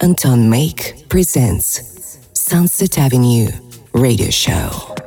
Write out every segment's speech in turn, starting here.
Anton Make presents Sunset Avenue Radio Show.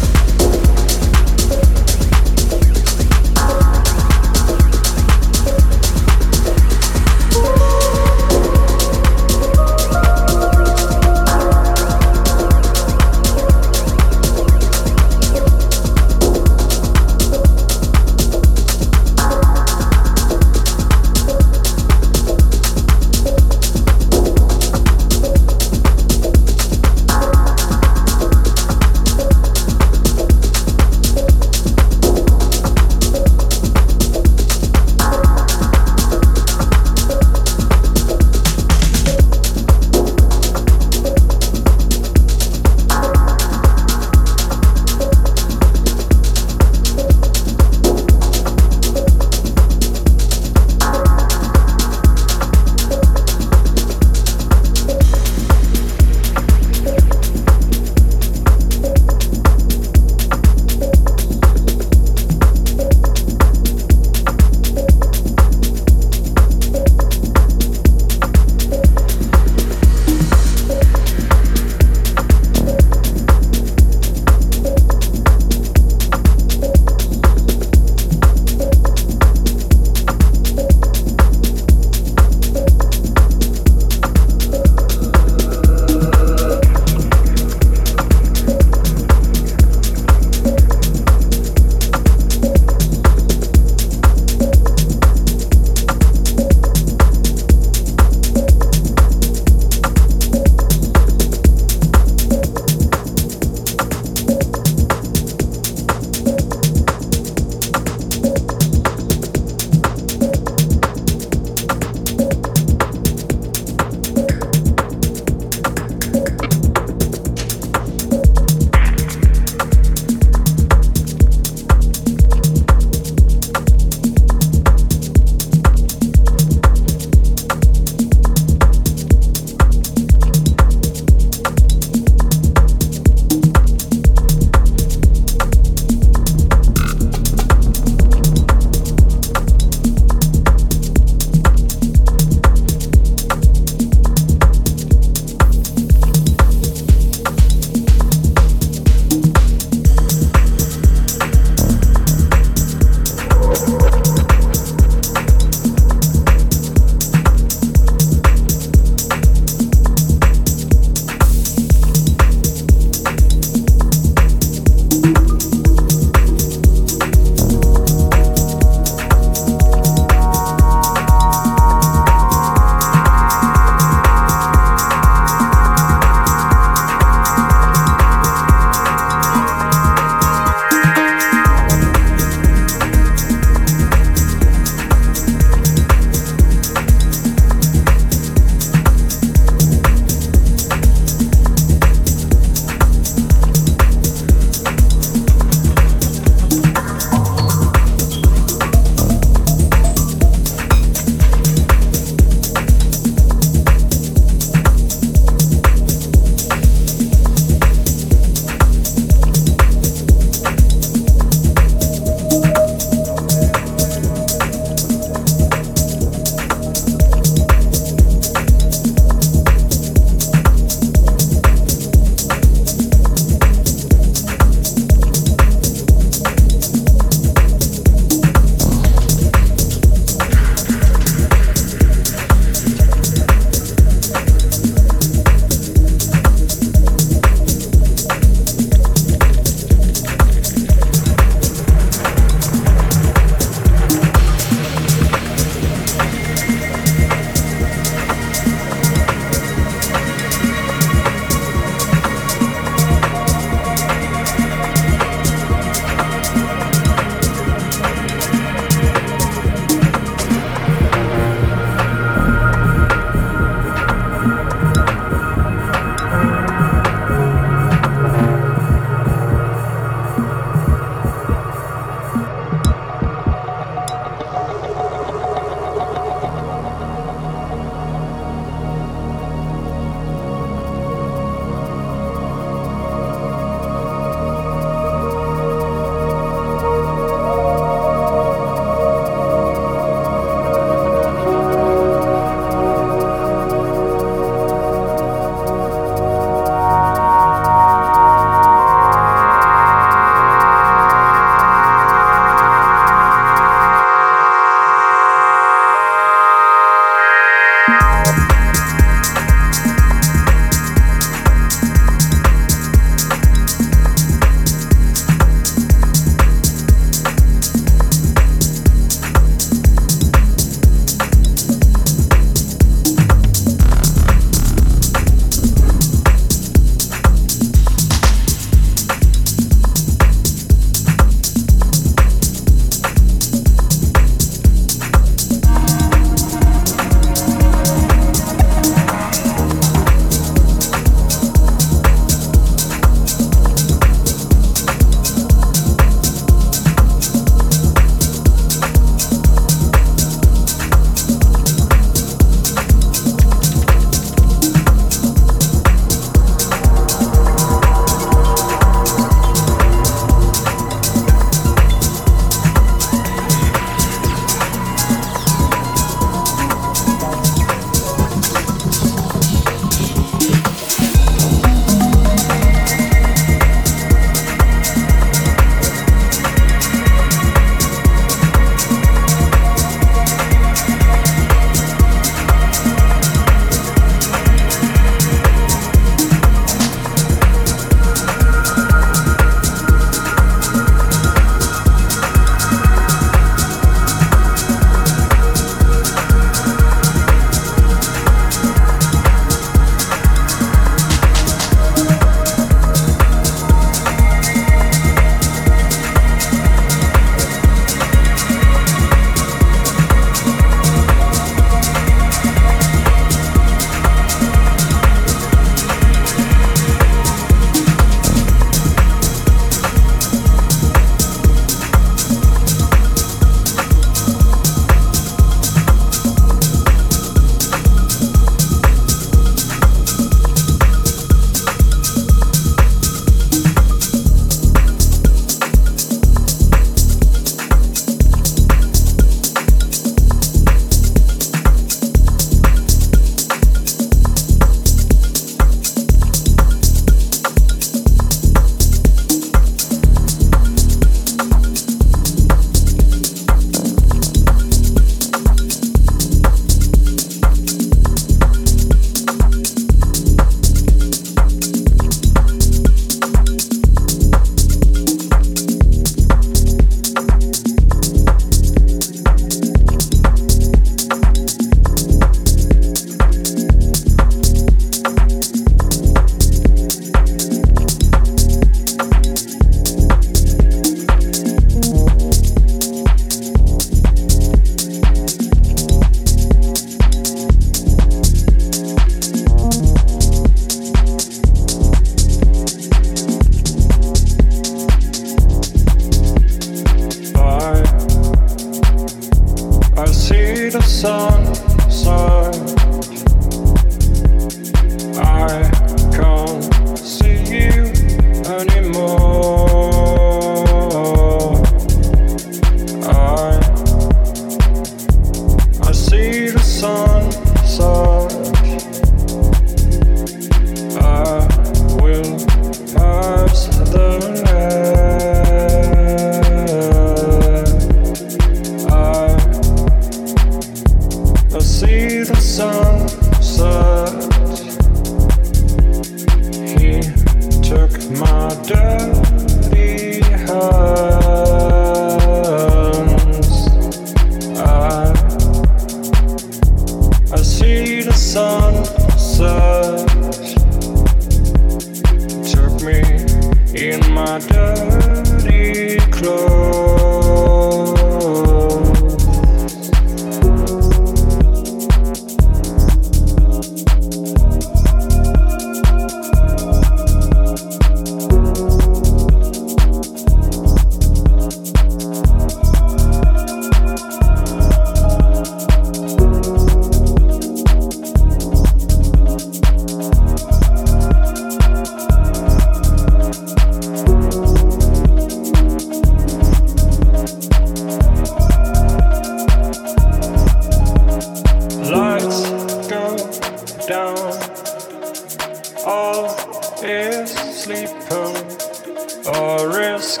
The risk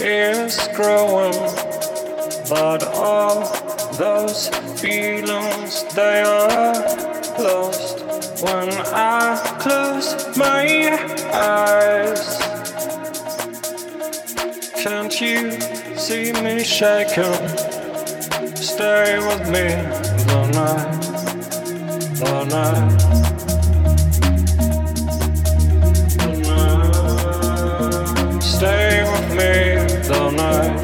is growing, but all those feelings they are lost when I close my eyes. Can't you see me shaking? Stay with me the night, the night. remains all night.